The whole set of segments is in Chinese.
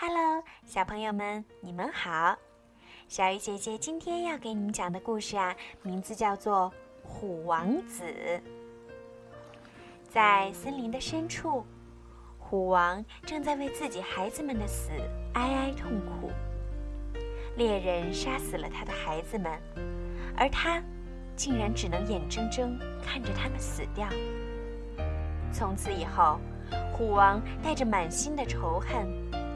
Hello，小朋友们，你们好！小鱼姐姐今天要给你们讲的故事啊，名字叫做《虎王子》。在森林的深处，虎王正在为自己孩子们的死哀哀痛苦。猎人杀死了他的孩子们，而他竟然只能眼睁睁看着他们死掉。从此以后，虎王带着满心的仇恨，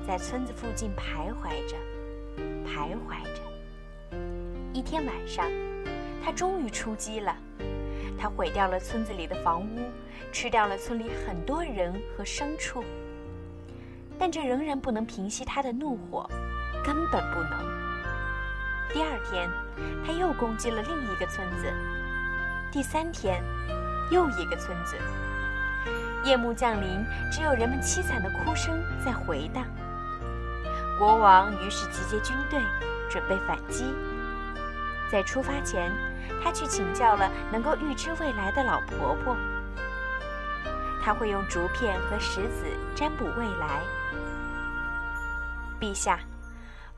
在村子附近徘徊着，徘徊着。一天晚上，他终于出击了。他毁掉了村子里的房屋，吃掉了村里很多人和牲畜。但这仍然不能平息他的怒火，根本不能。第二天，他又攻击了另一个村子。第三天，又一个村子。夜幕降临，只有人们凄惨的哭声在回荡。国王于是集结军队，准备反击。在出发前，他去请教了能够预知未来的老婆婆。他会用竹片和石子占卜未来。陛下，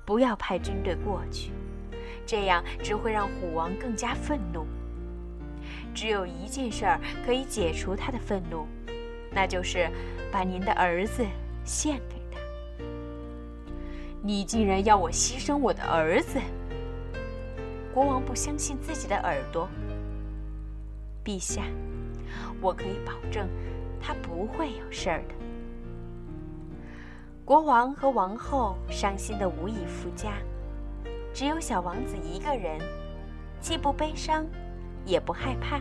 不要派军队过去，这样只会让虎王更加愤怒。只有一件事儿可以解除他的愤怒。那就是把您的儿子献给。你竟然要我牺牲我的儿子！国王不相信自己的耳朵。陛下，我可以保证，他不会有事儿的。国王和王后伤心的无以复加，只有小王子一个人，既不悲伤，也不害怕。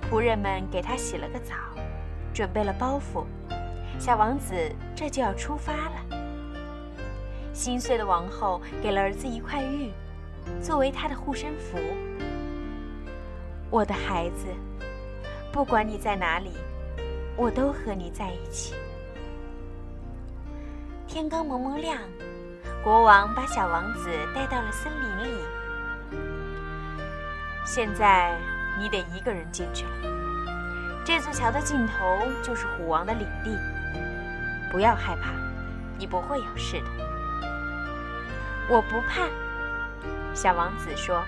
仆人们给他洗了个澡。准备了包袱，小王子这就要出发了。心碎的王后给了儿子一块玉，作为他的护身符。我的孩子，不管你在哪里，我都和你在一起。天刚蒙蒙亮，国王把小王子带到了森林里。现在你得一个人进去了。这座桥的尽头就是虎王的领地，不要害怕，你不会有事的。我不怕，小王子说。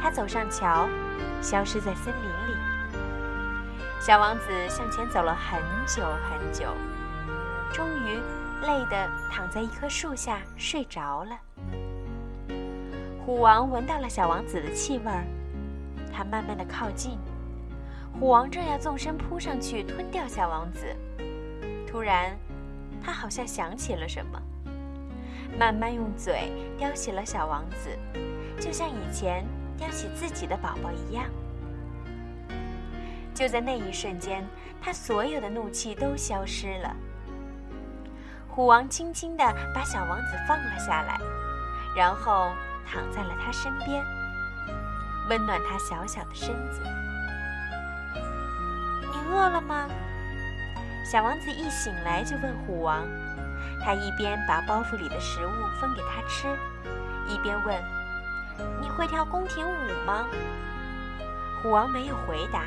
他走上桥，消失在森林里。小王子向前走了很久很久，终于累得躺在一棵树下睡着了。虎王闻到了小王子的气味儿，他慢慢的靠近。虎王正要纵身扑上去吞掉小王子，突然，他好像想起了什么，慢慢用嘴叼起了小王子，就像以前叼起自己的宝宝一样。就在那一瞬间，他所有的怒气都消失了。虎王轻轻地把小王子放了下来，然后躺在了他身边，温暖他小小的身子。你饿了吗？小王子一醒来就问虎王，他一边把包袱里的食物分给他吃，一边问：“你会跳宫廷舞吗？”虎王没有回答，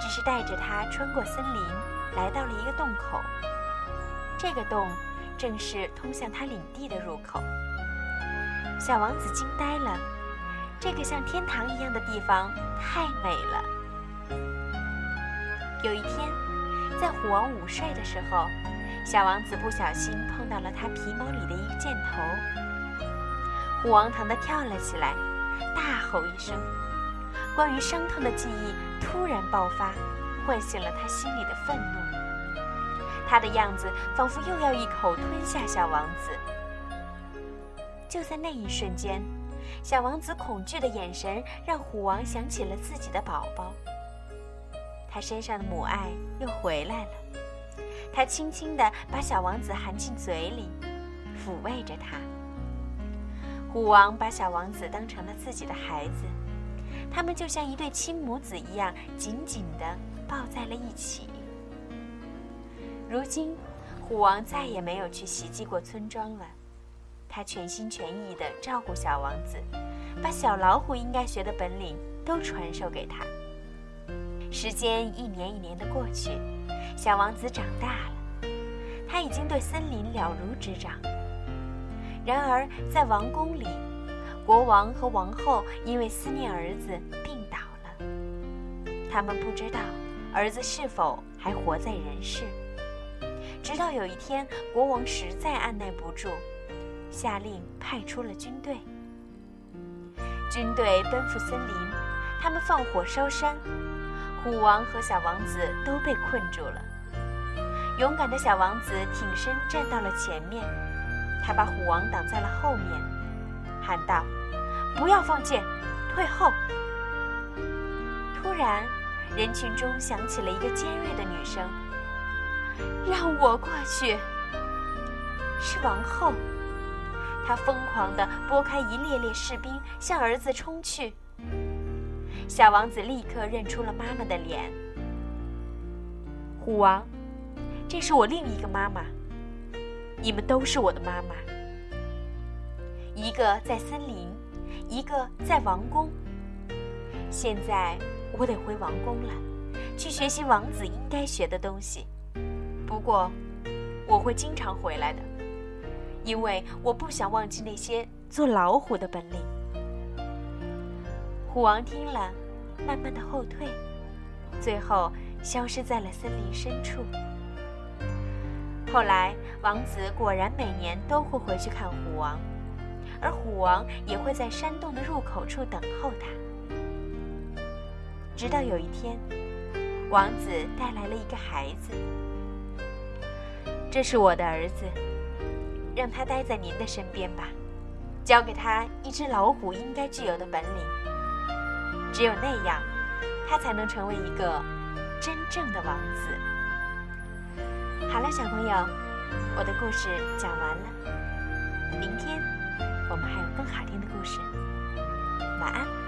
只是带着他穿过森林，来到了一个洞口。这个洞正是通向他领地的入口。小王子惊呆了，这个像天堂一样的地方太美了。有一天，在虎王午睡的时候，小王子不小心碰到了他皮毛里的一个箭头。虎王疼得跳了起来，大吼一声。关于伤痛的记忆突然爆发，唤醒了他心里的愤怒。他的样子仿佛又要一口吞下小王子。就在那一瞬间，小王子恐惧的眼神让虎王想起了自己的宝宝。他身上的母爱又回来了，他轻轻地把小王子含进嘴里，抚慰着他。虎王把小王子当成了自己的孩子，他们就像一对亲母子一样，紧紧地抱在了一起。如今，虎王再也没有去袭击过村庄了，他全心全意地照顾小王子，把小老虎应该学的本领都传授给他。时间一年一年的过去，小王子长大了，他已经对森林了如指掌。然而，在王宫里，国王和王后因为思念儿子病倒了，他们不知道儿子是否还活在人世。直到有一天，国王实在按耐不住，下令派出了军队。军队奔赴森林，他们放火烧山，虎王和小王子都被困住了。勇敢的小王子挺身站到了前面，他把虎王挡在了后面，喊道：“不要放箭，退后！”突然，人群中响起了一个尖锐的女声。让我过去。是王后，她疯狂地拨开一列列士兵，向儿子冲去。小王子立刻认出了妈妈的脸。虎王，这是我另一个妈妈。你们都是我的妈妈。一个在森林，一个在王宫。现在我得回王宫了，去学习王子应该学的东西。不过，我会经常回来的，因为我不想忘记那些做老虎的本领。虎王听了，慢慢的后退，最后消失在了森林深处。后来，王子果然每年都会回去看虎王，而虎王也会在山洞的入口处等候他。直到有一天，王子带来了一个孩子。这是我的儿子，让他待在您的身边吧，教给他一只老虎应该具有的本领。只有那样，他才能成为一个真正的王子。好了，小朋友，我的故事讲完了。明天我们还有更好听的故事。晚安。